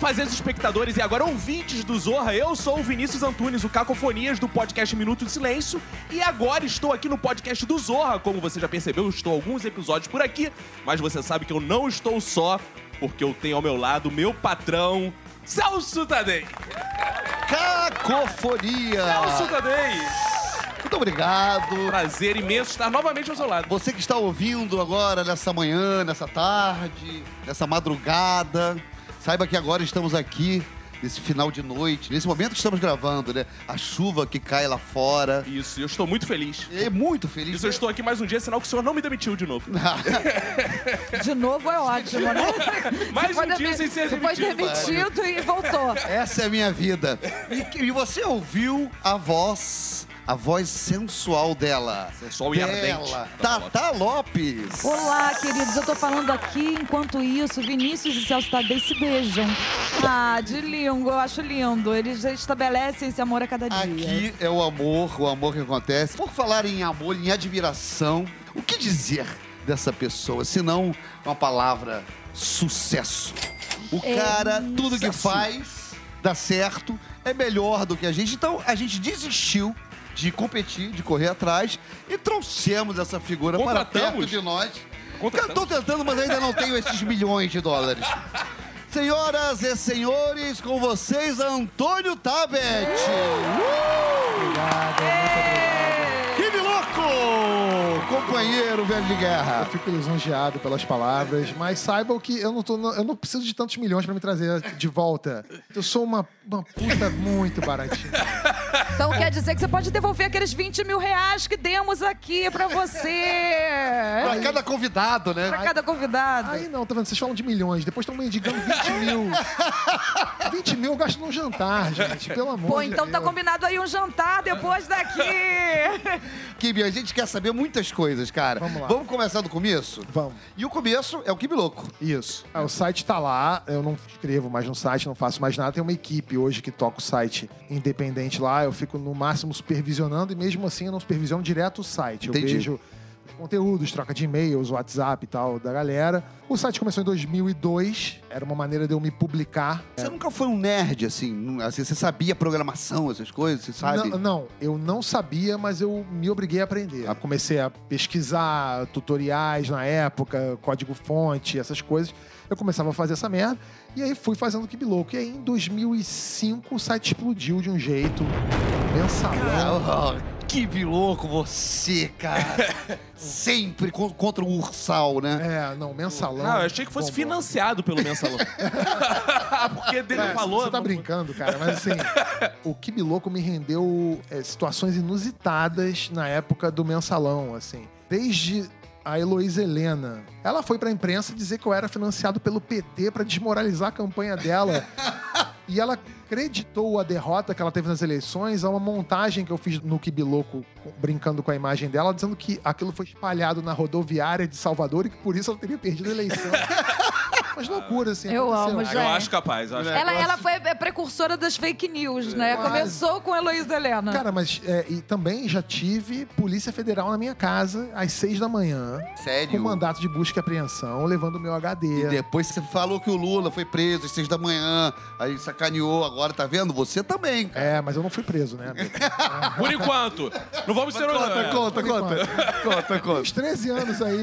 fazeres espectadores e agora ouvintes do Zorra, eu sou o Vinícius Antunes, o Cacofonias do podcast Minuto de Silêncio, e agora estou aqui no podcast do Zorra. Como você já percebeu, eu estou alguns episódios por aqui, mas você sabe que eu não estou só, porque eu tenho ao meu lado meu patrão, Celso Tadei. Cacofonia! Celso Tadei! Muito obrigado. Prazer imenso estar novamente ao seu lado. Você que está ouvindo agora, nessa manhã, nessa tarde, nessa madrugada, saiba que agora estamos aqui nesse final de noite, nesse momento que estamos gravando, né? A chuva que cai lá fora. Isso, eu estou muito feliz. É muito feliz. Isso, eu estou aqui mais um dia, sinal que o senhor não me demitiu de novo. De novo é ótimo, né? Mais Você um dia demi- sem ser Você foi demitido. demitido e voltou. Essa é a minha vida. E, e você ouviu a voz, a voz sensual dela. Sensual e ardente. Dela, Tata Lopes. Olá, queridos. Eu tô falando aqui, enquanto isso, Vinícius e Celso Tadei se beijam. Ah, de lindo. Eu acho lindo. Eles estabelecem esse amor a cada dia. Aqui é o amor, o amor que acontece. Por falar em amor, em admiração, o que dizer dessa pessoa, se não uma palavra sucesso? O É, cara, tudo que faz, dá certo, é melhor do que a gente. Então, a gente desistiu de competir, de correr atrás e trouxemos essa figura para perto de nós. Estou tentando, mas ainda não tenho esses milhões de dólares. Senhoras e senhores, com vocês, Antônio Tabet. Obrigado, muito obrigado. Companheiro velho de Eu guerra. fico lisonjeado pelas palavras, mas saibam que eu não, tô, eu não preciso de tantos milhões pra me trazer de volta. Eu sou uma, uma puta muito baratinha. Então quer dizer que você pode devolver aqueles 20 mil reais que demos aqui pra você. Pra cada convidado, né? Pra cada convidado. Aí não, tá vendo? Vocês falam de milhões, depois estão mendigando 20 mil. 20 mil eu gasto num jantar, gente, pelo amor Pô, de então tá Deus. combinado aí um jantar depois daqui. Kibi, a gente quer saber muitas coisas, cara. Vamos lá. Vamos começar do começo? Vamos. E o começo é o Kibi Louco. Isso. Ah, o site tá lá, eu não escrevo mais no site, não faço mais nada. Tem uma equipe hoje que toca o site independente lá. Eu fico no máximo supervisionando e mesmo assim eu não supervisiono direto o site. Eu Entendi. vejo conteúdos, troca de e-mails, WhatsApp e tal da galera. O site começou em 2002, era uma maneira de eu me publicar. Você nunca foi um nerd, assim, assim, você sabia programação, essas coisas, você sabe? Não, não, eu não sabia, mas eu me obriguei a aprender. Eu comecei a pesquisar tutoriais na época, código-fonte, essas coisas. Eu começava a fazer essa merda. E aí fui fazendo o Kibi Louco. E aí em 2005 o site explodiu de um jeito. Mensalão. Ah, Kibi Louco, você, cara. Sempre con- contra o Ursal, né? É, não, mensalão. Ah, eu achei que fosse Bom, financiado pelo mensalão. Porque dele É, falou. Você tá não- brincando, cara, mas assim, o Kibi Louco me rendeu é, situações inusitadas na época do mensalão, assim. Desde a Heloísa Helena. Ela foi pra imprensa dizer que eu era financiado pelo PT pra desmoralizar a campanha dela. E ela acreditou a derrota que ela teve nas eleições a uma montagem que eu fiz no Kibi Louco, brincando com a imagem dela, dizendo que aquilo foi espalhado na rodoviária de Salvador e que por isso ela teria perdido a eleição. Mas loucura, assim. Eu aconteceu. amo, gente. Eu acho capaz. eu acho Ela, capaz. ela foi a precursora das fake news, né? Quase. Começou com Heloísa Helena. Cara, mas é, e também já tive Polícia Federal na minha casa às seis da manhã, Sério? com mandato de busca e apreensão, levando o meu HD. E depois você falou que o Lula foi preso às seis da manhã, aí sacaneou, agora tá vendo? Você também, cara. É, mas eu não fui preso, né? Por enquanto. Não vamos ser. Conta, é. conta, conta. Conta, conta. Uns 13 anos aí.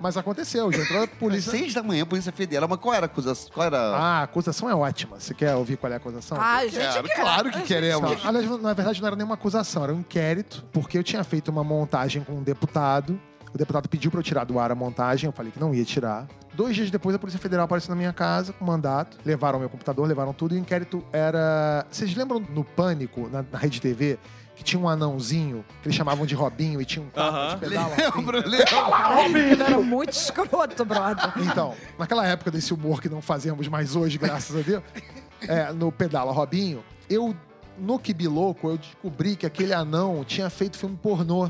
mas aconteceu, já entrou a polícia. Seis da manhã, Polícia Federal, mas qual era a acusação? Qual era... Ah, a acusação é ótima. Você quer ouvir qual é a acusação? Ah, gente, Quero, quer. claro que queremos. Aliás, na verdade, não era nenhuma acusação, era um inquérito, porque eu tinha feito uma montagem com um deputado. O deputado pediu pra eu tirar do ar a montagem, eu falei que não ia tirar. Dois dias depois, a Polícia Federal apareceu na minha casa com mandato. Levaram meu computador, levaram tudo. E o inquérito era. Vocês lembram no Pânico, na, na Rede TV, que tinha um anãozinho que eles chamavam de Robinho e tinha um carro Aham. de pedala? Lembro, lembro. Ele era muito escroto, brother. Então, naquela época desse humor que não fazemos mais hoje, graças a Deus, é, no Pedala Robinho, eu, no Kibiloco, eu descobri que aquele anão tinha feito filme pornô.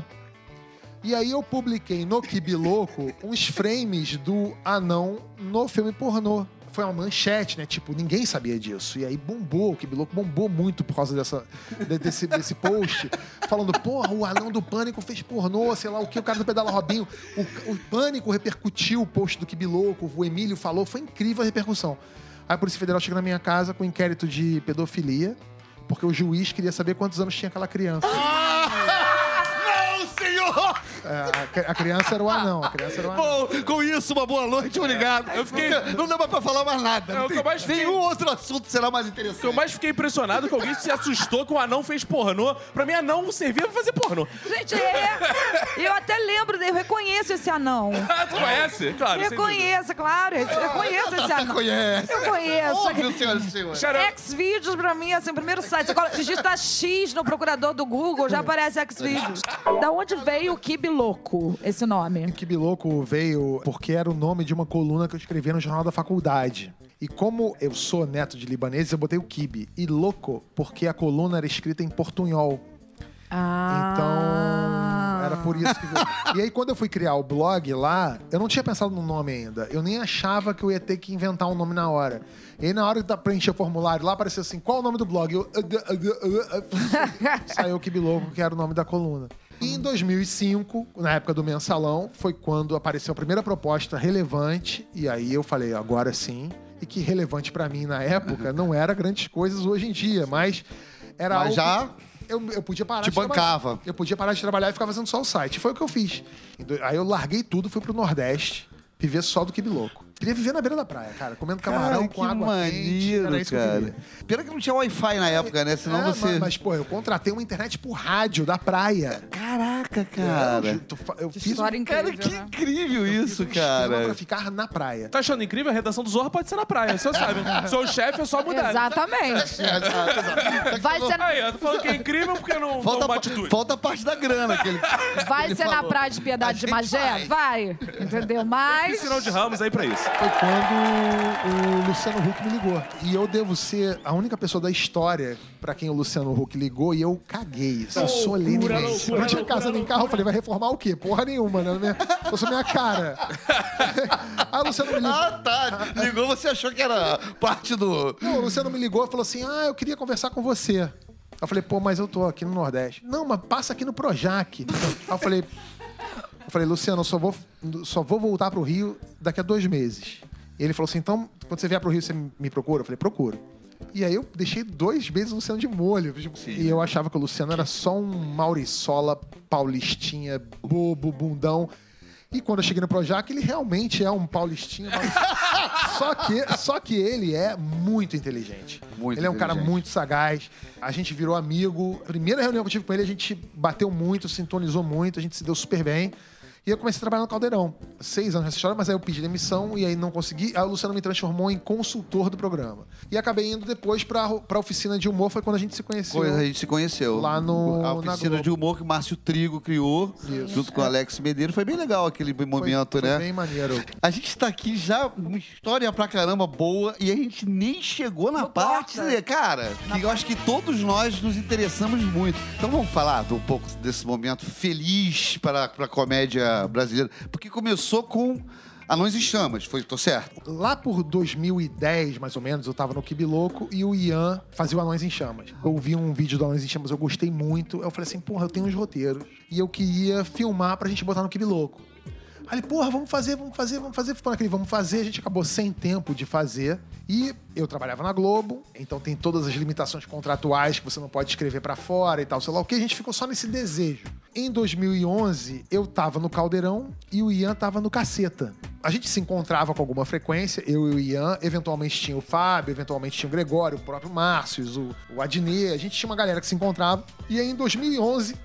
E aí eu publiquei no Kibiloco uns frames do anão no filme pornô. Foi uma manchete, né? Tipo, ninguém sabia disso. E aí bombou, o Kibiloco bombou muito por causa dessa, de- desse, desse post. Falando, porra, o anão do Pânico fez pornô, sei lá o que, o cara do Pedala Robinho. O, o Pânico repercutiu o post do Kibiloco, o Emílio falou, foi incrível a repercussão. Aí a Polícia Federal chega na minha casa com um inquérito de pedofilia, porque o juiz queria saber quantos anos tinha aquela criança. Senhor! É, a, cri- a criança era o anão, a criança era o anão. Bom, com isso, uma boa noite, obrigado. Eu fiquei- Não dá mais pra falar mais nada. É, Não o eu mais tem- fiquei- Nenhum outro assunto será mais O que eu interessante. mais fiquei impressionado é que alguém se assustou que o anão fez pornô. Pra mim, anão servia pra fazer pornô. Gente, é. Eu até lembro, eu reconheço esse anão. Ah, tu conhece? Claro. Reconheço, claro. Eu conheço esse Você anão. conhece. Eu conheço. Óbvio, senhoras e senhores. Xvideos pra mim, assim, o primeiro site. Você coloca- digita X no procurador do Google, já aparece Xvideos. Da onde veio o Kibi Louco, esse nome? Que Biloco veio porque era o nome de uma coluna que eu escrevia no jornal da faculdade. E como eu sou neto de libaneses, eu botei o Kibe. E louco, porque a coluna era escrita em portunhol. Ah. Então, era por isso que. E aí, quando eu fui criar o blog lá, eu não tinha pensado no nome ainda. Eu nem achava que eu ia ter que inventar um nome na hora. E aí, na hora de preencher o formulário lá, apareceu assim: qual o nome do blog? Eu. Saiu o Kibiloco, que era o nome da coluna. E em 2005, na época do mensalão, foi quando apareceu a primeira proposta relevante. E aí eu falei: agora sim. E que relevante pra mim na época não era grandes coisas hoje em dia, mas era Mas algo já eu, eu podia parar te de trabalhar. bancava. Eu podia parar de trabalhar e ficar fazendo só o site. Foi o que eu fiz. Aí eu larguei tudo, fui pro Nordeste, viver só do Kibi Louco. Queria viver na beira da praia, cara, comendo camarão Cara, com que água quente. maneiro, Era isso que eu cara. queria. Pena que não tinha Wi-Fi na época, né? Senão É, você... mas, mas, pô, eu contratei uma internet por rádio da praia. Caraca, Eu, cara. eu Que fiz história um, incrível. Cara, que né? incrível eu isso, um cara. pra ficar na praia. Tá achando incrível? A redação do Zorra pode ser na praia, você sabe. Seu chefe é só mudar. Exatamente. É. Vai ser, Aí, eu tô falando que é incrível porque não Falta, toma a- atitude. falta a parte da grana que ele, vai ele ser na falou. praia de Piedade A de Magé? vai. Vai. Entendeu? Mas. Sinal de Ramos aí pra isso. Foi quando o Luciano Huck me ligou. E eu devo ser a única pessoa da história pra quem o Luciano Huck ligou e eu caguei. Assim, solenemente. loucura, eu não tinha loucura, nem carro. Eu falei, vai reformar o quê? Porra nenhuma, né? Minha, eu sou minha cara. O Luciano me ligou. Ah, tá. Ligou, você achou que era parte do... Não, o Luciano me ligou e falou assim: Ah, eu queria conversar com você. Eu falei, pô, mas eu tô aqui no Nordeste. Não, mas passa aqui no Projac. Aí eu falei, eu falei, Luciano, eu só vou, só vou voltar pro Rio daqui a dois meses. E ele falou assim: então, quando você vier pro Rio, você me procura? Eu falei, procuro. E aí eu deixei dois meses o Luciano de molho. Tipo, E eu achava que o Luciano era só um Mauriçola paulistinha, bobo, bundão. E quando eu cheguei no Projac, ele realmente é um paulistinha. Mauriçola. só, que, só que ele é muito inteligente. Muito ele é um cara muito sagaz. A gente virou amigo. Primeira reunião que eu tive com ele, a gente bateu muito, sintonizou muito, a gente se deu super bem. E eu comecei a trabalhar no Caldeirão. Seis anos nessa história, mas aí eu pedi demissão e aí não consegui. Aí o Luciano me transformou em consultor do programa. E acabei indo depois pra, pra oficina de humor, foi quando a gente se conheceu. Coisa, a gente se conheceu. Lá no- A na oficina de humor que o Márcio Trigo criou, Isso. junto com o Alex Medeiros. Foi bem legal aquele Foi- momento, foi né? bem maneiro. A gente tá aqui já, uma história pra caramba boa, e a gente nem chegou na No parte, porta. né, cara, que eu acho que todos nós nos interessamos muito. Então vamos falar um pouco desse momento feliz para, para a comédia brasileira. Porque começou com Anões em Chamas, foi, tô certo? Lá por 2010, mais ou menos, eu tava no Kibi Louco e o Ian fazia o Anões em Chamas. Eu vi um vídeo do Anões em Chamas, eu gostei muito. Eu falei assim, porra, eu tenho uns roteiros. E eu queria filmar pra gente botar no Kibi Louco. Ele, porra, vamos fazer, vamos fazer, vamos fazer. Ficou naquele, vamos fazer. A gente acabou sem tempo de fazer. E eu trabalhava na Globo, então tem todas as limitações contratuais que você não pode escrever pra fora e tal, sei lá o que. A gente ficou só nesse desejo. Em 2011, eu tava no Caldeirão e o Ian tava no Caceta. A gente se encontrava com alguma frequência, eu e o Ian. Eventualmente tinha o Fábio, eventualmente tinha o Gregório, o próprio Márcio, o, o Adnet. A gente tinha uma galera que se encontrava. E aí, em 2011,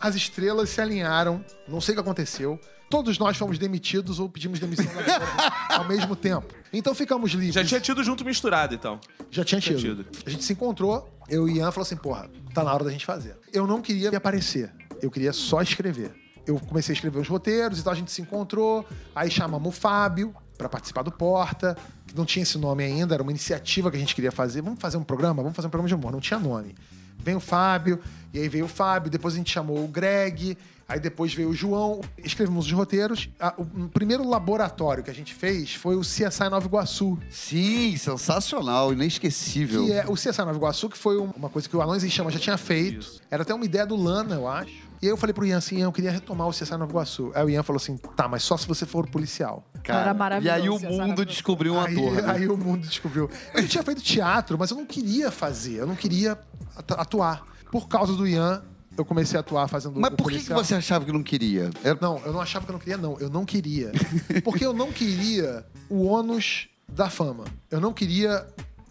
as estrelas se alinharam. Não sei o que aconteceu. Todos nós fomos demitidos ou pedimos demissão da Globo ao mesmo tempo. Então ficamos livres. Já tinha tido junto misturado, então. Já tinha Tinha tido. tido. A gente se encontrou, eu e Ian falou assim, porra, tá na hora da gente fazer. Eu não queria aparecer, eu queria só escrever. Eu comecei a escrever os roteiros, então a gente se encontrou, aí chamamos o Fábio pra participar do Porta, que não tinha esse nome ainda, era uma iniciativa que a gente queria fazer. Vamos fazer um programa? Vamos fazer um programa de humor, não tinha nome. Vem o Fábio, e aí veio o Fábio, depois a gente chamou o Greg, aí depois veio o João, escrevemos os roteiros. Ah, O primeiro laboratório que a gente fez foi o CSI Nova Iguaçu, Sim, sensacional, inesquecível. que é o CSI Nova Iguaçu, que foi um- uma coisa que o Anões em Chamas já tinha feito. Isso. Era até uma ideia do Lana, eu acho. E aí eu falei pro Ian assim, Ian, eu queria retomar o CSI Nova Iguaçu. Aí o Ian falou assim, tá, mas só se você for policial. Cara, Era maravilhoso E aí o mundo descobriu um Aí, ator. né? aí o mundo descobriu. Eu tinha feito teatro, mas eu não queria fazer. Eu não queria atu- atuar. Por causa do Ian, eu comecei a atuar fazendo Mas por que, que você achava que não queria? Era- Não, eu não achava que eu não queria, não. Eu não queria. Porque eu não queria o ônus da fama. Eu não queria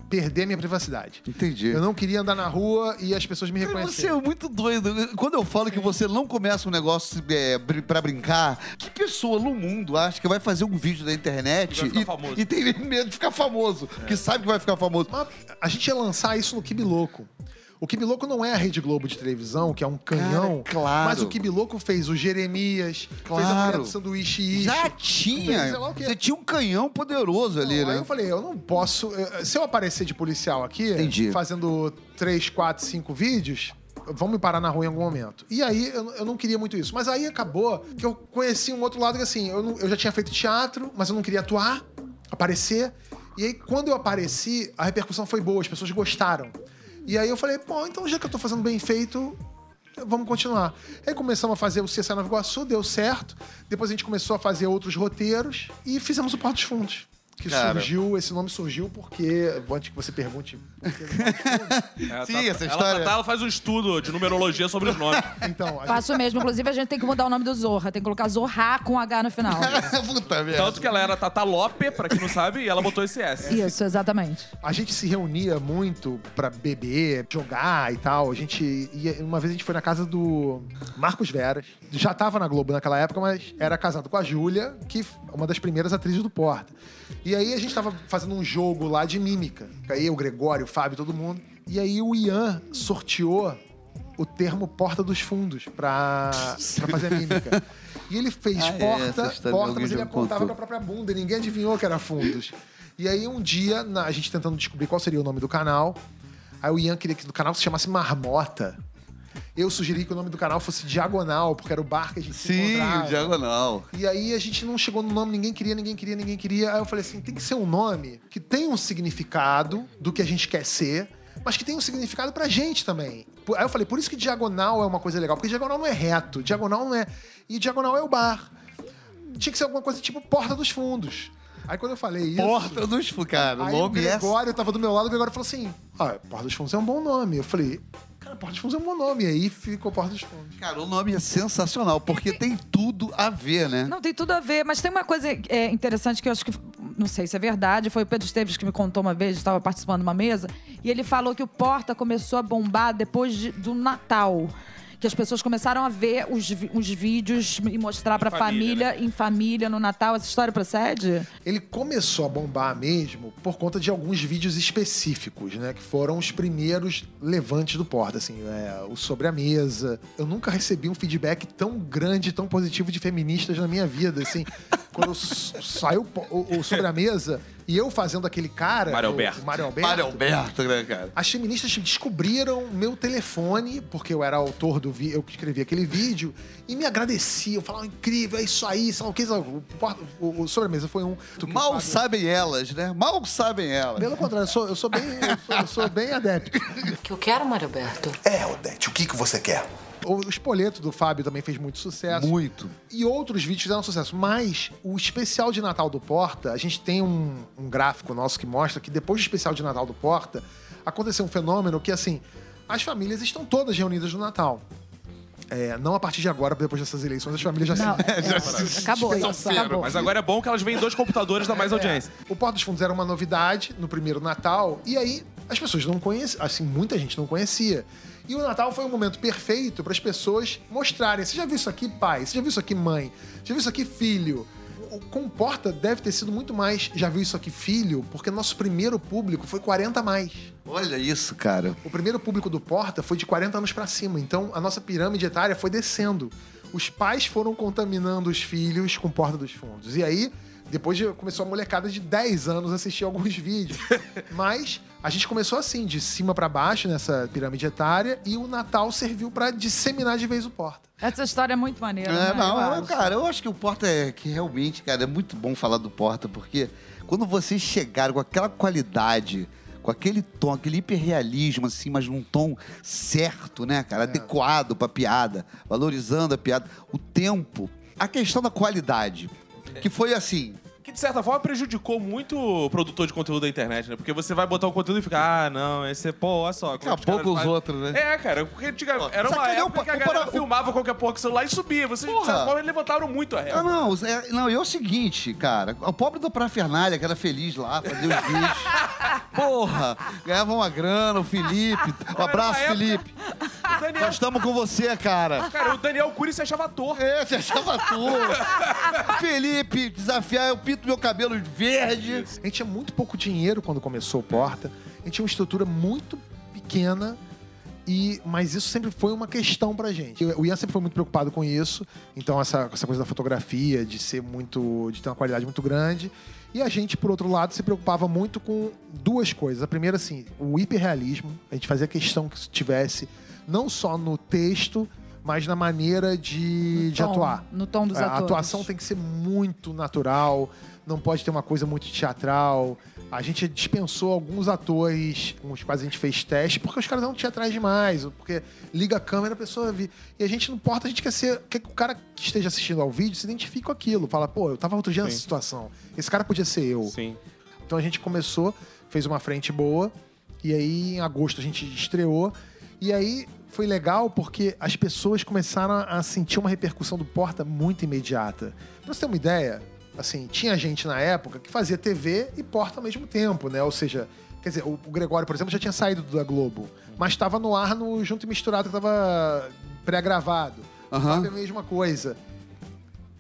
perder minha privacidade. Entendi. Eu não queria andar na rua e as pessoas me Cara, Você reconhecerem. é muito doido. Quando eu falo que você não começa um negócio é, br- pra brincar, que pessoa no mundo acha que vai fazer um vídeo na internet E e, famoso. e tem medo de ficar famoso? Porque sabe que vai ficar famoso. Mas a gente ia lançar isso no Kibiloco. O Kibiloco não é a Rede Globo de televisão, que é um canhão. Cara, claro. Mas o Kibiloco fez o Jeremias, fez a Claro. mulher do sanduíche Ishi. Já fez tinha. sei lá o quê. Você tinha um canhão poderoso ali, Não, Aí né? eu falei, eu não posso. eh, Se eu aparecer de policial aqui, Entendi. fazendo três, quatro, cinco vídeos, vão me parar na rua em algum momento. E aí eu, eu não queria muito isso. Mas aí acabou que eu conheci um outro lado que assim, eu, não- eu já tinha feito teatro, mas eu não queria atuar, aparecer. E aí, quando eu apareci, a repercussão foi boa, as pessoas gostaram. E aí eu falei, pô, então já que eu tô fazendo bem feito, vamos continuar. Aí começamos a fazer o CSA Nova Iguaçu, deu certo. Depois a gente começou a fazer outros roteiros e fizemos o Porto dos Fundos. Que Cara. surgiu, esse nome surgiu porque, antes que você pergunte, por que do Porto dos Fundos. É, Sim, tá- essa ela, história- Tatá, ela faz um estudo de numerologia sobre os nomes. então, gente, Faço mesmo. Inclusive, a gente tem que mudar o nome do Zorra. Tem que colocar Zorra com H no final. Puta merda. Tanto que ela era Tata Lope, pra quem não sabe, e ela botou esse S. Isso, exatamente. a gente se reunia muito pra beber, jogar e tal. A gente ia, uma vez a gente foi na casa do Marcos Veras. Já tava na Globo naquela época, mas era casado com a Júlia, que é uma das primeiras atrizes do Porta. E aí a gente tava fazendo um jogo lá de mímica. Aí o Gregório, o Fábio, todo mundo. E aí o Ian sorteou o termo porta dos fundos pra, pra fazer a mímica. E ele fez Ah, é, porta, história porta, mas ele apontava contou. com a própria bunda e ninguém adivinhou que era fundos. E aí um dia, na- a gente tentando descobrir qual seria o nome do canal, aí o Ian queria que o canal se chamasse Marmota. Eu sugeri que o nome do canal fosse Diagonal, porque era o bar que a gente Sim, encontrava. diagonal. E aí a gente não chegou no nome, ninguém queria, ninguém queria, ninguém queria. Aí eu falei assim, tem que ser um nome que tenha um significado do que a gente quer ser, mas que tenha um significado pra gente também. Aí eu falei, por isso que diagonal é uma coisa legal, porque diagonal não é reto, diagonal não é. E diagonal é o bar. Tinha que ser alguma coisa tipo Porta dos Fundos. Aí quando eu falei isso. Porta dos Fundos. Cara, Aí o é... Gregório tava do meu lado, o Gregório falou assim: Ah, Porta dos Fundos é um bom nome. Eu falei, cara, Porta dos Fundos é um bom nome. E aí ficou Porta dos Fundos. Cara, o nome é sensacional, porque tem tudo a ver, né? Não, tem tudo a ver, mas tem uma coisa é, interessante que eu acho que. Não sei se é verdade, foi o Pedro Esteves que me contou uma vez, estava participando de uma mesa, e ele falou que o Porta começou a bombar depois de- do Natal. Que as pessoas começaram a ver os, os vídeos e mostrar pra família, família, em família, no Natal. Essa história procede? Ele começou a bombar mesmo por conta de alguns vídeos específicos, né? Que foram os primeiros levantes do Porta, assim, é, o Sobre a Mesa. Eu nunca recebi um feedback tão grande, tão positivo de feministas na minha vida, assim. Quando saiu o, o Sobre a Mesa e eu fazendo aquele cara... Mário Alberto. o Mário Alberto. Mário Alberto, né, cara? As feministas descobriram meu telefone, porque eu era autor do vídeo, eu que escrevi aquele vídeo, e me agradeciam, falavam, incrível, é isso aí, sabe o que? O, o, sobremesa foi um. Mal Fábio- sabem elas, né? Mal sabem elas. Pelo contrário, eu sou, eu sou bem, eu sou, eu sou bem adepto. O que eu quero, Mário Alberto? É, Odete, o que, que você quer? O espoleto do Fábio também fez muito sucesso. Muito. E outros vídeos fizeram sucesso. Mas o especial de Natal do Porta, a gente tem um, um gráfico nosso que mostra que depois do especial de Natal do Porta, aconteceu um fenômeno que, assim, as famílias estão todas reunidas no Natal. É, não a partir de agora, depois dessas eleições, as famílias já Não, se. é, acabou isso, acabou. Mas agora é bom que elas veem dois computadores da mais audiência. O Porta dos Fundos era uma novidade no primeiro Natal, e aí as pessoas não conheciam, assim, muita gente não conhecia. E o Natal foi um momento perfeito para as pessoas mostrarem. Você já viu isso aqui, pai? Você já viu isso aqui, mãe? Você já viu isso aqui, filho? O com o Porta deve ter sido muito mais já viu isso aqui, filho, porque nosso primeiro público foi 40 a mais. Olha isso, cara. O primeiro público do Porta foi de 40 anos pra cima, então a nossa pirâmide etária foi descendo. Os pais foram contaminando os filhos com Porta dos Fundos. E aí, depois de- começou a molecada de 10 anos a assistir alguns vídeos. Mas a gente começou assim, de cima pra baixo nessa pirâmide etária, e o Natal serviu pra disseminar de vez o Porta. Essa história é muito maneira. É, né? não, Eu eu- acho. cara, eu acho que o Porta é que realmente, cara, é muito bom falar do Porta, porque quando vocês chegaram com aquela qualidade, com aquele tom, aquele hiperrealismo, assim, mas num tom certo, né, cara? Adequado pra piada, valorizando a piada, o tempo, a questão da qualidade, que foi assim. Que de certa forma prejudicou muito o produtor de conteúdo da internet, né? Porque você vai botar o conteúdo e fica, ah, não, esse é, pô, olha só. Acabou caras com os fazem. outros, né? É, cara, porque antiga, era uma sacaneou época o que a o galera para- filmava qualquer porra com o celular e subia. Vocês, de Porra. certa forma, levantaram muito a Ah, régua. não, é, não, e é o seguinte, cara. O pobre do Parafernália, que era feliz lá, fazia os vídeos. Porra, ganhava uma grana, o Felipe. Um abraço, época- Felipe. O Daniel, Nós estamos com você, cara. cara, o Daniel Cury se achava ator. É, você achava tudo. Felipe, desafiar, eu pinto meu cabelo verde. A gente tinha muito pouco dinheiro quando começou o Porta. A gente tinha uma estrutura muito pequena. E, mas isso sempre foi uma questão pra gente. O Ian sempre foi muito preocupado com isso. Então, essa, essa coisa da fotografia, de ser muito. de ter uma qualidade muito grande. E a gente, por outro lado, se preocupava muito com duas coisas. A primeira, assim, o hiperrealismo. A gente fazia questão que isso tivesse não só no texto, mas na maneira de, de tom, atuar. no tom dos É, A atores. atuação tem que ser muito natural, não pode ter uma coisa muito teatral. A gente dispensou alguns atores com os quais a gente fez teste, porque os caras eram teatrais demais, porque liga a câmera, a pessoa vê. E a gente não importa, a gente quer ser. Quer que o cara que esteja assistindo ao vídeo se identifique com aquilo. Fala, pô, eu tava outro dia nessa situação. Esse cara podia ser eu. Sim. Então a gente começou, fez uma frente boa, e aí em agosto a gente estreou. E aí foi legal porque as pessoas começaram a sentir uma repercussão do Porta muito imediata. Pra você ter uma ideia, assim, tinha gente na época que fazia TV e Porta ao mesmo tempo, né? Ou seja, quer dizer, o Gregório, por exemplo, já tinha saído da Globo, mas estava no ar no Junto e Misturado, que estava pré-gravado. Aham. Fábio é a mesma coisa.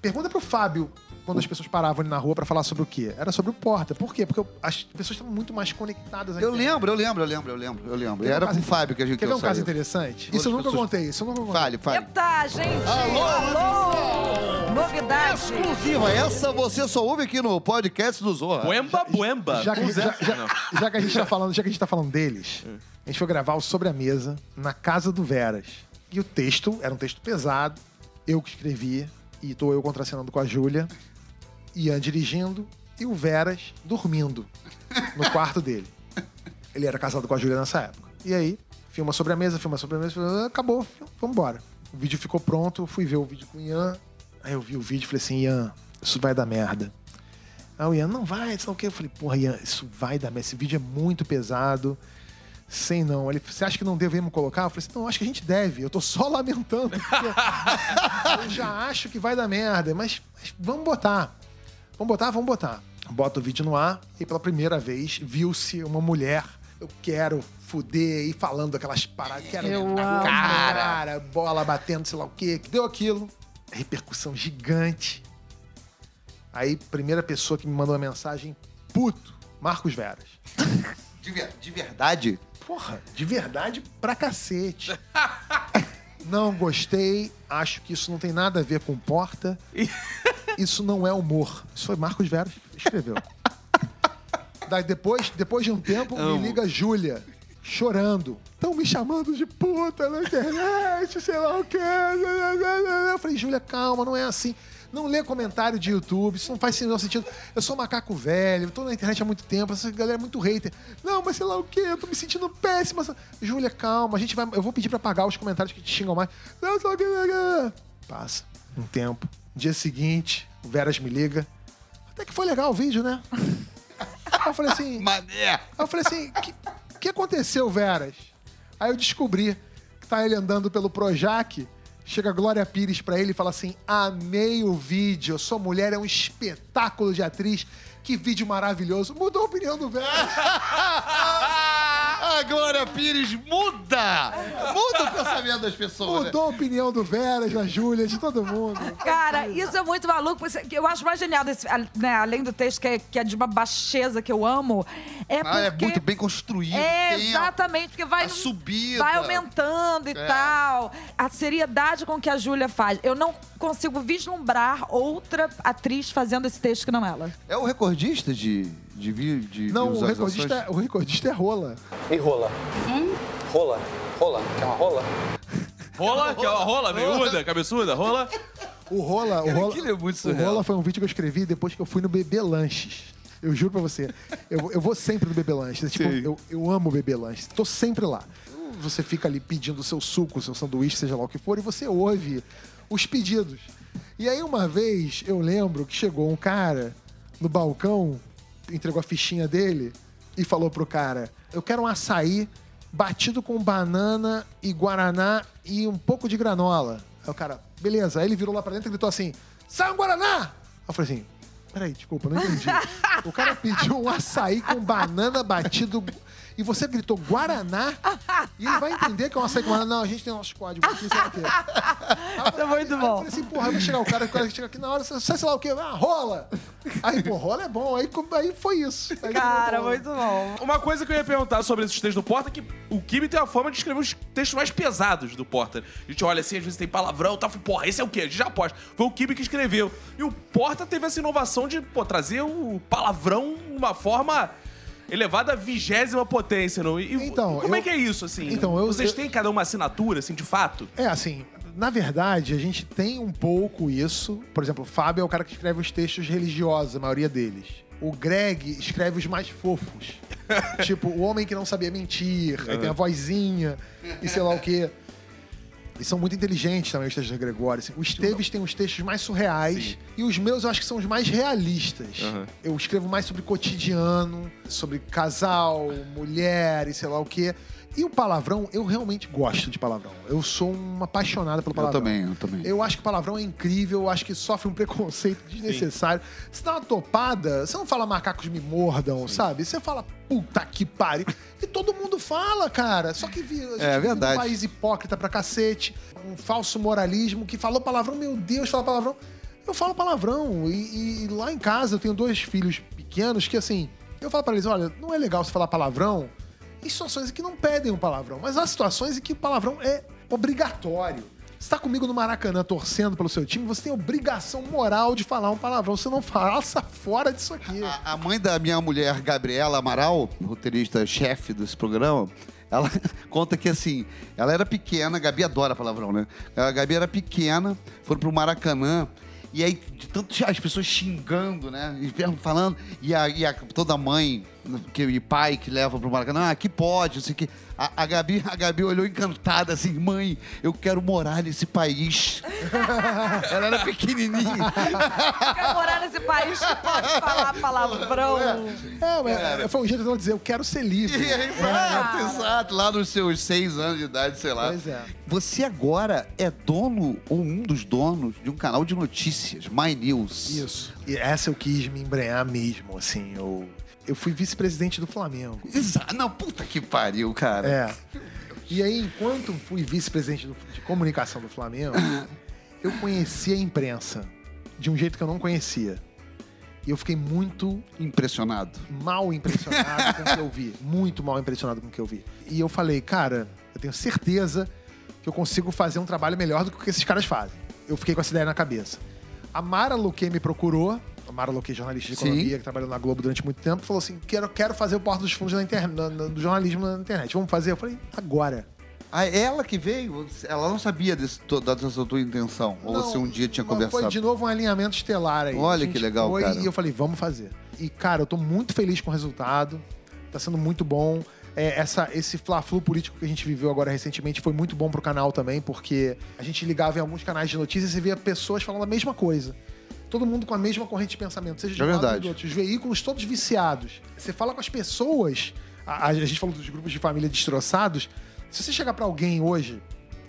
Pergunta pro Fábio quando as pessoas paravam ali na rua pra falar sobre o quê? Era sobre o Porta. Por quê? Porque as pessoas estavam muito mais conectadas Eu internet. lembro, eu lembro, eu lembro, eu lembro, eu lembro. Era um com o caso- Fábio que a gente Quer ver um caso interessante? Todas Isso eu nunca pessoas- contei, isso eu nunca contei. Fale, fale. Eita, gente! Alô, Alô! Novidade! Exclusiva, essa você só ouve aqui no podcast do Zorra. Buemba, buemba. Já que, já que a gente tá falando, já que a gente tá falando deles, a gente foi gravar o Sobre a Mesa na casa do Veras. E o texto era um texto pesado, eu que escrevi, e tô eu contracenando com a Júlia, Ian dirigindo e o Veras dormindo no quarto dele. Ele era casado com a Júlia nessa época. E aí, filma sobre a mesa, filma sobre a mesa, acabou, vamos embora. O vídeo ficou pronto, fui ver o vídeo com o Ian. Aí eu vi o vídeo e falei assim, Ian, isso vai dar merda. Aí o Ian, não vai, sei o quê. Eu falei, porra, Ian, isso vai dar merda. Esse vídeo é muito pesado. Sei não. Ele, você acha que não devemos colocar? Eu falei assim, não, acho que a gente deve. Eu tô só lamentando. eu já acho que vai dar merda, mas, mas vamos botar. Vamos botar? Vamos botar. Bota o vídeo no ar e pela primeira vez viu-se uma mulher. Eu quero fuder e falando aquelas paradas. Quero Eu na amo. cara, bola batendo, sei lá o quê. Que deu aquilo. Repercussão gigante. Aí, primeira pessoa que me mandou uma mensagem, puto, Marcos Veras. De, ver- de verdade? Porra, de verdade pra cacete. Não gostei, acho que isso não tem nada a ver com porta. Isso não é humor. Isso foi Marcos Veras que escreveu. Daí depois, depois de um tempo, Amo. me liga Júlia, chorando. Estão me chamando de puta na internet, sei lá o quê. Eu falei, Júlia, calma, não é assim. Não lê comentário de YouTube, isso não faz sentido. Eu sou macaco velho, tô na internet há muito tempo, essa galera é muito hater. Não, mas sei lá o quê, eu tô me sentindo péssima. Júlia, calma, a gente vai. Eu vou pedir pra apagar os comentários que te xingam mais. Não, o quê. Passa um tempo. Dia seguinte, o Veras me liga. Até que foi legal o vídeo, né? Aí eu falei assim. Mané! Aí eu falei assim: o que, que aconteceu, Veras? Aí eu descobri que tá ele andando pelo Projac. Chega a Glória Pires pra ele e fala assim: Amei o vídeo, sua mulher é um espetáculo de atriz. Que vídeo maravilhoso. Mudou a opinião do Veras. A Glória Pires muda! Muda o pensamento das pessoas. né? Mudou a opinião do Veras, da Júlia, de todo mundo. Cara, isso é muito maluco. Eu acho mais genial, desse, né, além do texto que é, que é de uma baixeza que eu amo, é porque... Ah, é muito bem construído. É, exatamente, porque vai, a subida. vai aumentando e É. tal. A seriedade com que a Júlia faz. Eu não consigo vislumbrar outra atriz fazendo esse texto que não ela. É o recordista de, de, vi- de Não, o recordista, o recordista é rola. E rola. Rola. Rola. Quer uma rola? Rola, que é uma rola, veiuda, cabeçuda, rola. O rola, o rola, é muito o rola foi um vídeo que eu escrevi depois que eu fui no Bebê Lanches. Eu juro pra você. Eu, eu vou sempre no Bebê Lanches. Tipo, eu, eu amo Bebê Lanches. Tô sempre lá. Você fica ali pedindo o seu suco, o seu sanduíche, seja lá o que for, e você ouve os pedidos. E aí, uma vez, eu lembro que chegou um cara no balcão, entregou a fichinha dele e falou pro cara: Eu quero um açaí batido com banana e guaraná e um pouco de granola. Aí o cara, beleza. Aí ele virou lá pra dentro e gritou assim: Sai um guaraná! Aí eu falei assim. Peraí, desculpa, não entendi. O cara pediu um açaí com banana batido e você gritou Guaraná e ele vai entender que é um açaí com banana. Não, a gente tem nosso código aqui, sei lá o quê. Isso é muito Aí eu bom. falei assim, porra, vai chegar o cara, o cara chega aqui na hora, você sei lá o quê, ah, rola. Aí, pô, rola é bom. Aí, aí foi isso. Aí, Cara, pô, muito bom. Uma coisa que eu ia perguntar sobre esses textos do Porta é que o Kimi tem a forma de escrever os textos mais pesados do Porta. A gente olha assim, às vezes tem palavrão e tal, fala, porra, esse é o quê? A gente já aposta. Foi o Kimi que escreveu. E o Porta teve essa inovação de, pô, trazer o palavrão uma forma elevada à vigésima potência. Não? E Então, como é eu- que é isso, assim? Então, eu- Vocês eu- têm cada uma assinatura, assim, de fato? É, assim, na verdade, a gente tem um pouco isso. Por exemplo, o Fábio é o cara que escreve os textos religiosos, a maioria deles. O Greg escreve os mais fofos. tipo, o homem que não sabia mentir, aí tem a vozinha e sei lá o quê. E são muito inteligentes também os textos do Gregório. assim. O Esteves tem os textos mais surreais. E os meus eu acho que são os mais realistas. Aham. Eu escrevo mais sobre cotidiano, sobre casal, mulher e sei lá o quê. E o palavrão, eu realmente gosto de palavrão. Eu sou um apaixonado pelo Eu palavrão. também, eu também. Eu acho que o palavrão é incrível, eu acho que sofre um preconceito desnecessário. Você dá uma topada, você não fala macacos me mordam, sabe? Você fala puta que pariu. E todo mundo fala, cara. Só que vi, a gente É verdade. num país hipócrita pra cacete, um falso moralismo que falou palavrão, meu Deus, fala palavrão. Eu falo palavrão. E, e lá em casa eu tenho dois filhos pequenos que, assim, eu falo pra eles: olha, não é legal você falar palavrão em situações em que não pedem um palavrão, mas há situações em que o palavrão é obrigatório. Você tá comigo no Maracanã torcendo pelo seu time, você tem obrigação moral de falar um palavrão. Você não faça fora disso aqui. A, a mãe da minha mulher, Gabriela Amaral, roteirista-chefe desse programa, ela conta que assim, ela era pequena, a Gabi adora palavrão, né? A Gabi era pequena, foram pro Maracanã. E aí, de tanto as pessoas xingando, né? Falando, e, a, e a- toda mãe que, e pai que leva pro Maracanã, ah, aqui pode, não sei o quê. A, a, Gabi, a Gabi olhou encantada assim, mãe, eu quero morar nesse país. Ela era pequenininha. Quer morar nesse país que pode falar palavrão. É, mas foi um jeito de ela dizer, eu quero ser livre. E aí, exato, exato, lá nos seus seis anos de idade, sei lá. Pois é. Você agora é dono ou um dos donos de um canal de notícias, My News. Isso. E essa eu quis me embrenhar mesmo, assim. Eu, eu fui vice-presidente do Flamengo. Exato. Não, puta que pariu, cara. É. E aí, enquanto fui vice-presidente de comunicação do Flamengo, eu conheci a imprensa de um jeito que eu não conhecia. E eu fiquei muito Impressionado. mal impressionado com o que eu vi. Muito mal impressionado com o que eu vi. E eu falei, cara, eu tenho certeza que eu consigo fazer um trabalho melhor do que o que esses caras fazem. Eu fiquei com essa ideia na cabeça. A Mara Luque me procurou. Luque, jornalista de Sim. economia, que trabalhou na Globo durante muito tempo, falou assim: quero, quero fazer o Porta dos Fundos na internet, na- na- do jornalismo na internet. Vamos fazer? Eu falei, agora. Ah, ela que veio, ela não sabia desse, dessa tua intenção. Ou Não, você um dia tinha conversado. Foi de novo um alinhamento estelar aí. Olha que legal, foi cara. E eu falei, vamos fazer. E, cara, eu tô muito feliz com o resultado. Tá sendo muito bom. É, essa, esse fla-flu político que a gente viveu agora recentemente foi muito bom pro canal também, porque a gente ligava em alguns canais de notícias e via pessoas falando a mesma coisa. Todo mundo com a mesma corrente de pensamento, seja de É um lado ou verdade. outro. Os veículos todos viciados. Você fala com as pessoas. A, a gente falou dos grupos de família destroçados. Se você chegar pra alguém hoje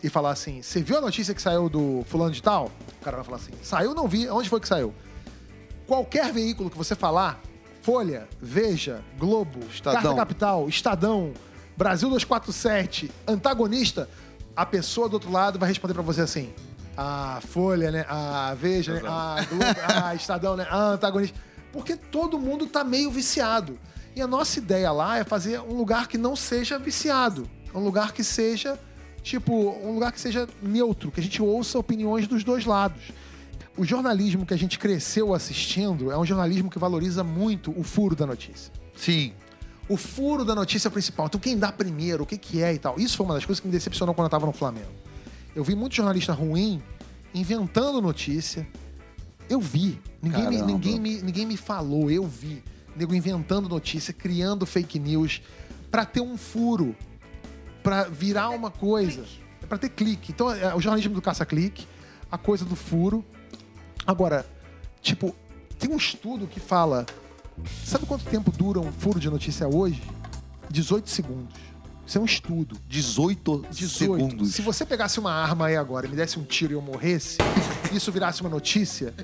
e falar assim: Você viu a notícia que saiu do fulano de tal? O cara vai falar assim: Saiu, não vi. Onde foi que saiu? Qualquer veículo que você falar, Folha, Veja, Globo, Estadão. Carta Capital, Estadão, Brasil 247, Antagonista, a pessoa do outro lado vai responder pra você assim: a Folha, né? A Veja, né? A Globo, a Estadão, né? A Antagonista. Porque todo mundo tá meio viciado. E a nossa ideia lá é fazer um lugar que não seja viciado. Um lugar que seja, tipo, um lugar que seja neutro, que a gente ouça opiniões dos dois lados. O jornalismo que a gente cresceu assistindo é um jornalismo que valoriza muito o furo da notícia. Sim. O furo da notícia principal. Então, quem dá primeiro, o que, que é e tal. Isso foi uma das coisas que me decepcionou quando eu tava no Flamengo. Eu vi muito jornalista ruim inventando notícia. Eu vi. Ninguém, me, ninguém, me, ninguém me falou, eu vi. Nego inventando notícia, criando fake news pra ter um furo, pra virar uma coisa. É pra ter clique. Então, é o jornalismo do caça-clique, a coisa do furo. Agora, tipo, Tem um estudo que fala. Sabe quanto tempo dura um furo de notícia hoje? 18 segundos. Isso é um estudo. 18, 18. segundos. Se você pegasse uma arma aí agora e me desse um tiro e eu morresse, e isso virasse uma notícia,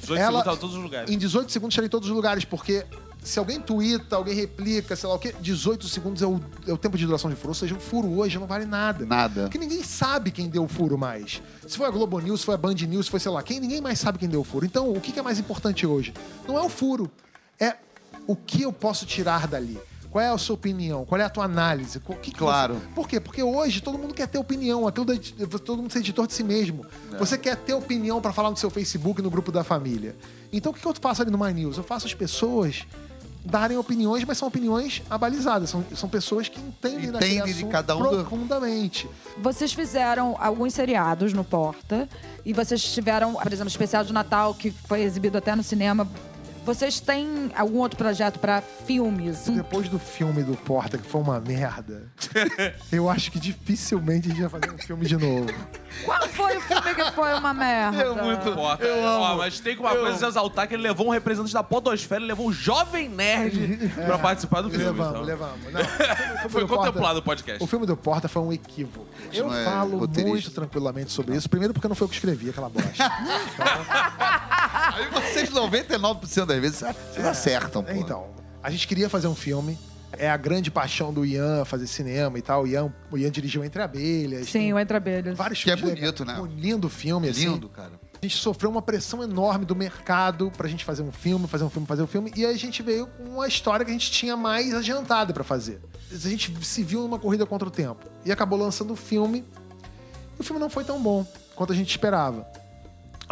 18 Ela- segundos tá em todos os lugares. em 18 segundos estaria em todos os lugares, porque se alguém twitta, alguém replica, sei lá o quê, 18 segundos é o, é o tempo de duração de furo. Ou seja, um furo hoje não vale nada. Nada. Porque ninguém sabe quem deu o furo mais. Se foi a Globo News, se foi a Band News, se foi sei lá quem, ninguém mais sabe quem deu o furo. Então, o que é mais importante hoje? Não é o furo, é o que eu posso tirar dali. Qual é a sua opinião? Qual é a tua análise? O que que Claro. você- Por quê? Porque hoje todo mundo quer ter opinião, todo mundo ser editor de si mesmo. Você quer ter opinião pra falar no seu Facebook, no grupo da família. Então o que eu faço ali no My News? Eu faço as pessoas darem opiniões, mas são opiniões abalizadas. São, são pessoas que entendem, daquele Entendem de assunto cada um do- profundamente. Vocês fizeram alguns seriados no Porta e vocês tiveram, por exemplo, o especial de Natal que foi exibido até no cinema. Vocês têm algum outro projeto pra filmes? Depois do filme do Porta, que foi uma merda, eu acho que dificilmente a gente vai fazer um filme de novo. Qual foi o filme que foi uma merda? É muito Ó, Eu ó, amo. mas tem que uma coisa se exaltar que ele levou um representante da podosfera, ele levou um jovem nerd pra participar do filme. levamos, então. levamos. Não, o filme Foi do Porta- contemplado o podcast. O filme do Porta foi um equívoco. Eu não é falo roteirista. muito tranquilamente sobre isso. Primeiro porque não foi eu que escrevi aquela bosta. Aí vocês, 99% das vezes, vocês acertam, pô. Então, a gente queria fazer um filme. É a grande paixão do Ian fazer cinema e tal. O Ian, o Ian dirigiu Entre Abelhas. Sim, o Entre Abelhas. vários Que é filmes bonito, legais. né? Um lindo filme, assim. Lindo, cara. A gente sofreu uma pressão enorme do mercado pra gente fazer um filme, fazer um filme, fazer um filme. E aí a gente veio com uma história que a gente tinha mais adiantada pra fazer. A gente se viu numa corrida contra o tempo. E acabou lançando o filme. E o filme não foi tão bom quanto a gente esperava.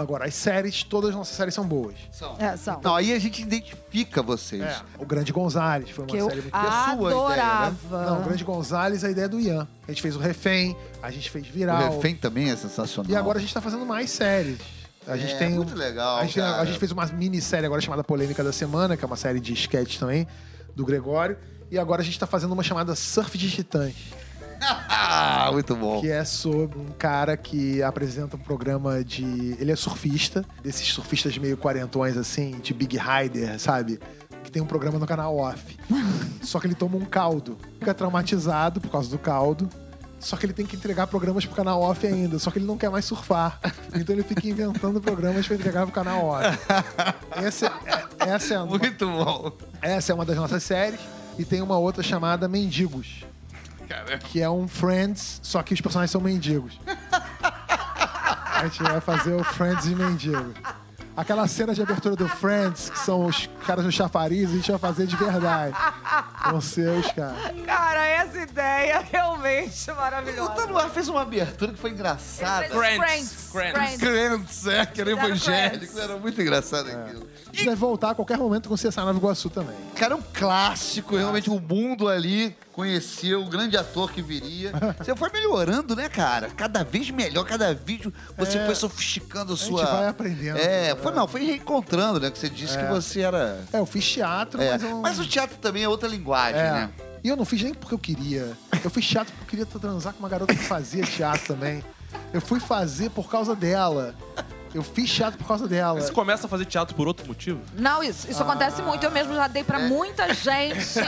Agora, as séries, todas as nossas séries são boas. É, são. Não, aí a gente identifica vocês. É, o Grande Gonzales foi uma que eu série muito... é a sua ideia, né? adorava. Não, o Grande Gonzales, a ideia é do Ian. A gente fez o Refém, a gente fez O Viral. Refém também é sensacional. E agora a gente tá fazendo mais séries. A gente É, tem muito um- legal, A gente, a gente fez uma minissérie agora chamada Polêmica da Semana, que é uma série de sketch também, do Gregório. E agora a gente tá fazendo uma chamada Surf de Titãs, Ah, muito bom. que é sobre um cara que apresenta um programa de. Ele é surfista, desses surfistas meio quarentões, assim, de Big Rider, sabe? Que tem um programa no canal off. Só que ele toma um caldo. Fica traumatizado por causa do caldo. Só que ele tem que entregar programas pro canal off ainda. Só que ele não quer mais surfar. Então ele fica inventando programas pra entregar pro canal off. Essa é, essa é, uma, Muito bom. essa é uma das nossas séries. E tem uma outra chamada Mendigos. Que é um Friends, só que os personagens são mendigos. A gente vai fazer o Friends e mendigos. Aquela cena de abertura do Friends, que são os caras no chafariz, a gente vai fazer de verdade. Vão ser os caras. Cara, essa ideia realmente O maravilhosa. Tanuar fez uma abertura que foi engraçada. Friends. Friends. Friends. É, que era evangélico. Era muito engraçado aquilo. A gente deve voltar a qualquer momento com CSA Nova Iguaçu também. Cara, é um clássico. Realmente o mundo ali conheceu o grande ator que viria. Você foi melhorando, né, cara? Cada vez melhor, cada vídeo você É. foi sofisticando a gente sua... vai aprendendo. É, foi, É. não, foi reencontrando, né? Que você disse que você era... É, eu fiz teatro, É. mas eu. Mas o teatro também é outra linguagem, É. né? E eu não fiz nem porque eu queria. Eu fiz teatro porque eu queria transar com uma garota que fazia teatro também. Eu fui fazer por causa dela. Eu fiz teatro por causa dela. Você começa a fazer teatro por outro motivo? Não, isso, isso acontece muito. Eu mesmo já dei pra É. muita gente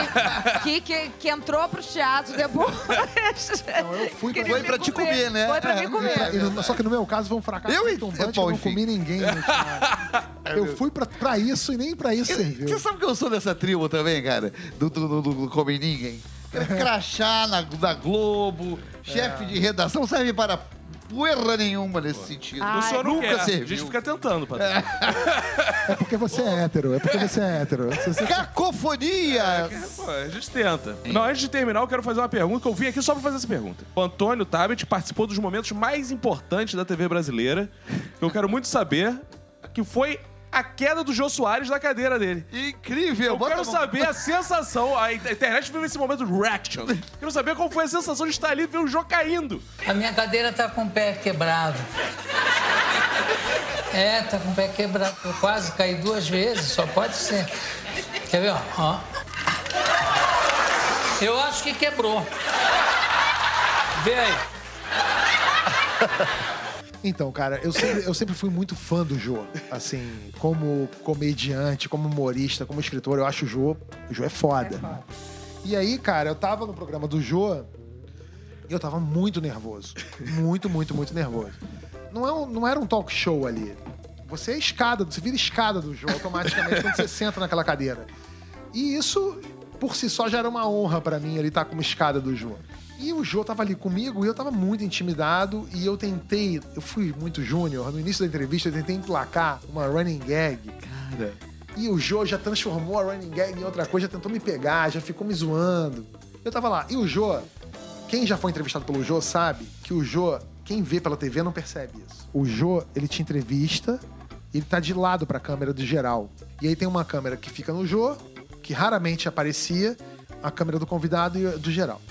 que, que, que entrou pro teatro depois. Não, eu fui pra- Foi pra te comer, né? Foi pra me É. comer. E no- só que no meu caso foi um fracasso Eu tombante que bom, eu não enfim. comi ninguém no teatro. Eu fui pra, pra isso e nem pra isso serviu. Você sabe que eu sou dessa tribo também, cara? Do, do, do, do, do Come Ninguém. Crachá na, na Globo, chefe de redação, serve para poeira nenhuma nesse sentido. Ai. o senhor Nunca quer. A serviu. gente fica tentando, Patrícia. É porque você é hétero. É porque você é hétero. Cacofonia! Pô, a gente tenta. Não, antes de terminar, eu quero fazer uma pergunta que eu vim aqui só pra fazer essa pergunta. O Antônio Tabet participou dos momentos mais importantes da TV brasileira. que Eu quero muito saber que foi a queda do Jô Soares da cadeira dele. Incrível! Eu quero saber a sensação. A internet vive esse momento de reaction. Quero saber qual foi a sensação de estar ali e ver o Jô caindo. A minha cadeira tá com o pé quebrado. É, tá com o pé quebrado. Eu quase caí duas vezes, só pode ser. Quer ver, ó? ó. Eu acho que quebrou. Vê aí. Então, cara, eu sempre, eu sempre fui muito fã do Jô. Assim, como comediante, como humorista, como escritor, eu acho o Jô, o Jô é foda. E aí, cara, eu tava no programa do Jô e eu tava muito nervoso. Muito, muito, muito nervoso. Não, é um- não era um talk show ali. Você é escada, você vira escada do Jô automaticamente quando você senta naquela cadeira. E isso, por si só, já era uma honra pra mim ele estar como escada do Jô. E o Jô tava ali comigo e eu tava muito intimidado e eu tentei, eu fui muito júnior, no início da entrevista eu tentei emplacar uma running gag. Cara. E o Jô já transformou a running gag em outra coisa, já tentou me pegar, já ficou me zoando. Eu tava lá. E o Jô, quem já foi entrevistado pelo Jô sabe que o Jô, quem vê pela TV não percebe isso. O Jô, ele te entrevista, ele tá de lado pra câmera do geral. E aí tem uma câmera que fica no Jô, que raramente aparecia, a câmera do convidado e do geral.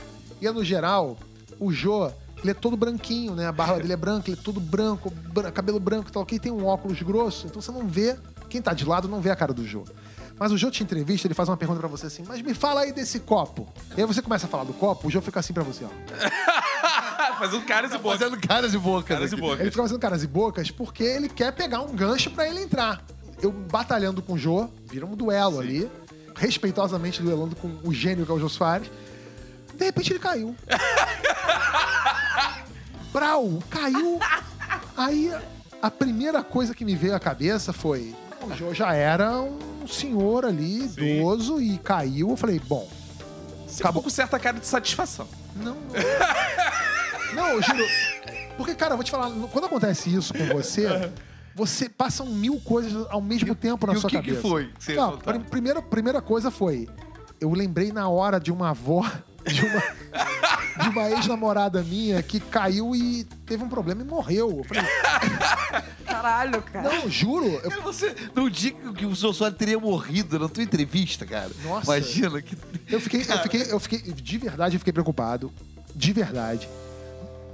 E no geral, o Jô, ele é todo branquinho, né? A barba dele é branca, ele é todo branco, bran- cabelo branco e tal, ok? Tem um óculos grosso, então você não vê, quem tá de lado não vê a cara do Jô. Mas o Jô te entrevista, ele faz uma pergunta pra você assim, mas me fala aí desse copo. E aí você começa a falar do copo, o Jô fica assim pra você, ó. Fazendo caras e bocas. Fazendo caras e bocas. Caras e bocas. Ele fica fazendo caras e bocas porque ele quer pegar um gancho pra ele entrar. Eu batalhando com o Jô, vira um duelo ali, respeitosamente duelando com o gênio que é o Jô Soares. De repente ele caiu. Brau, caiu. Aí a primeira coisa que me veio à cabeça foi: o Jô já era um senhor ali, Sim. idoso, e caiu. Eu falei, bom, Você Acabou. com certa cara de satisfação. não. Não, eu juro. Porque, cara, eu vou te falar, quando acontece isso com você, você passam mil coisas ao mesmo tempo na e o sua que que cabeça. foi que você Não, primeira, primeira coisa foi. Eu lembrei na hora de uma avó, de uma, de uma ex-namorada minha que caiu e teve um problema e morreu. Eu falei, Caralho, cara. não, juro. eu- Cara, Você não diga que o seu Soares teria morrido na tua entrevista, cara. Nossa. Imagina que. Eu fiquei, eu fiquei, eu fiquei, de verdade, eu fiquei preocupado. De verdade.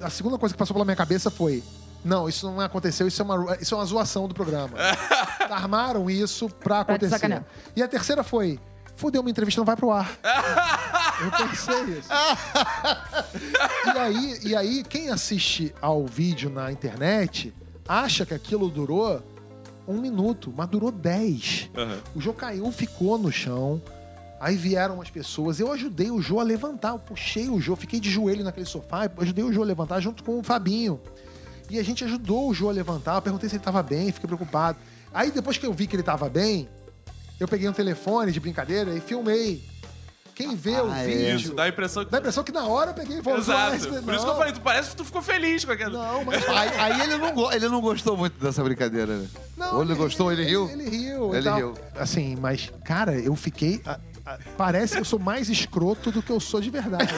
A segunda coisa que passou pela minha cabeça foi: não, isso não aconteceu, isso é uma, isso é uma zoação do programa. Armaram isso pra Pra te acontecer. sacanear. e a terceira foi: fudeu, minha entrevista não vai pro ar. eu pensei isso. e, aí, e aí, quem assiste ao vídeo na internet acha que aquilo durou um minuto, mas durou dez. O Jô caiu, ficou no chão. Aí vieram as pessoas. Eu ajudei o Jô a levantar. Eu puxei o Jô, fiquei de joelho naquele sofá. Ajudei o Jô a levantar junto com o Fabinho. E a gente ajudou o Jô a levantar. Eu perguntei se ele tava bem, fiquei preocupado. Aí depois que eu vi que ele tava bem, eu peguei um telefone de brincadeira e filmei. Quem vê o Ah, é. vídeo. Isso, dá a impressão que. Dá a impressão que na hora eu peguei e falei, Exato. "Mas, Por isso não, que eu falei, tu parece que tu ficou feliz com aquela. Não, mas. Aí, aí ele, não, ele não gostou muito dessa brincadeira, né? Não, Ou ele gostou, ele riu? Ele, riu. Ele riu. Assim, mas, cara, eu fiquei. Parece que eu sou mais escroto do que eu sou de verdade.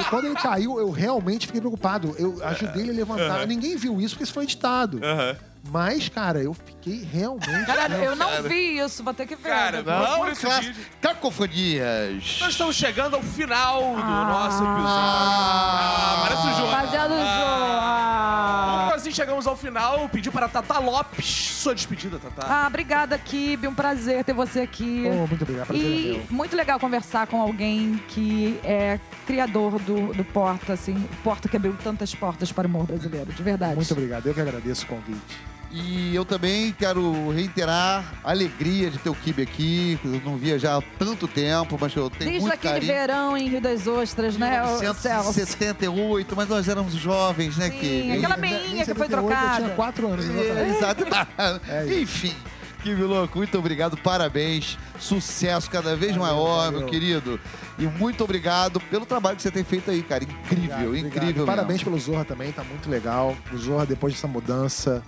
e quando ele caiu, eu realmente fiquei preocupado. Eu ajudei ele a levantar. Ninguém viu isso porque isso foi editado. Aham. Mas, cara, eu fiquei realmente. Caralho, eu não vi isso, vou ter que ver. Cara, não. Não, classe-. Cacofonias. Nós estamos chegando ao final do nosso episódio. Ah, parece o João. Fazendo o jogo. Assim chegamos ao final. Pedi para Tata Lopes sua despedida, Tata. Ah, obrigada, Kibe. Um prazer ter você aqui. Oh, muito obrigado. Prazer é E meu. muito legal conversar com alguém que é criador do, do Porta, assim. O Porta que abriu tantas portas para o humor brasileiro, de verdade. Muito obrigado. Eu que agradeço o convite. E eu também quero reiterar a alegria de ter o Kibe aqui. Eu não via já há tanto tempo, mas eu tenho Desde muito aquele carinho. verão em Rio das Ostras, né, o Celso? 1978, mas nós éramos jovens, né, Sim, Kibe? aquela meinha que foi 78 Eu trocada. tinha quatro anos. É, exatamente. Exato. É. Enfim, que louco, muito obrigado, parabéns, sucesso cada vez Valeu, maior, valeu. meu querido. E muito obrigado pelo trabalho que você tem feito aí, cara. Incrível, Obrigado, obrigado. incrível. Parabéns mesmo. pelo Zorra também, tá muito legal. O Zorra, depois dessa mudança,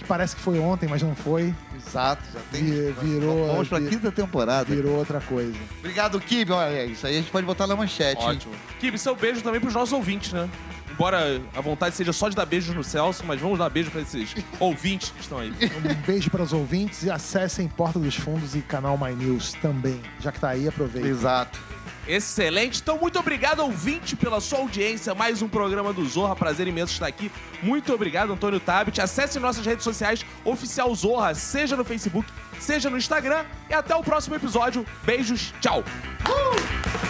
que parece que foi ontem, mas não foi, Exato, já tem. Vi- virou- Vamos pra vi- quinta temporada. virou outra coisa. Obrigado, Kibe. Olha, isso aí a gente pode botar na manchete. Ótimo. Kibe, seu beijo também pros nossos ouvintes, né? Embora a vontade seja só de dar beijos no Celso, mas vamos dar beijo pra esses ouvintes que estão aí. Um beijo para os ouvintes e acessem Porta dos Fundos e canal My News também. Já que tá aí, aproveita. Exato. Excelente. Então, muito obrigado, ouvinte, pela sua audiência. Mais um programa do Zorra. Prazer imenso estar aqui. Muito obrigado, Antônio Tabit. Acesse nossas redes sociais, Oficial Zorra, seja no Facebook, seja no Instagram. E até o próximo episódio. Beijos. Tchau. Uh!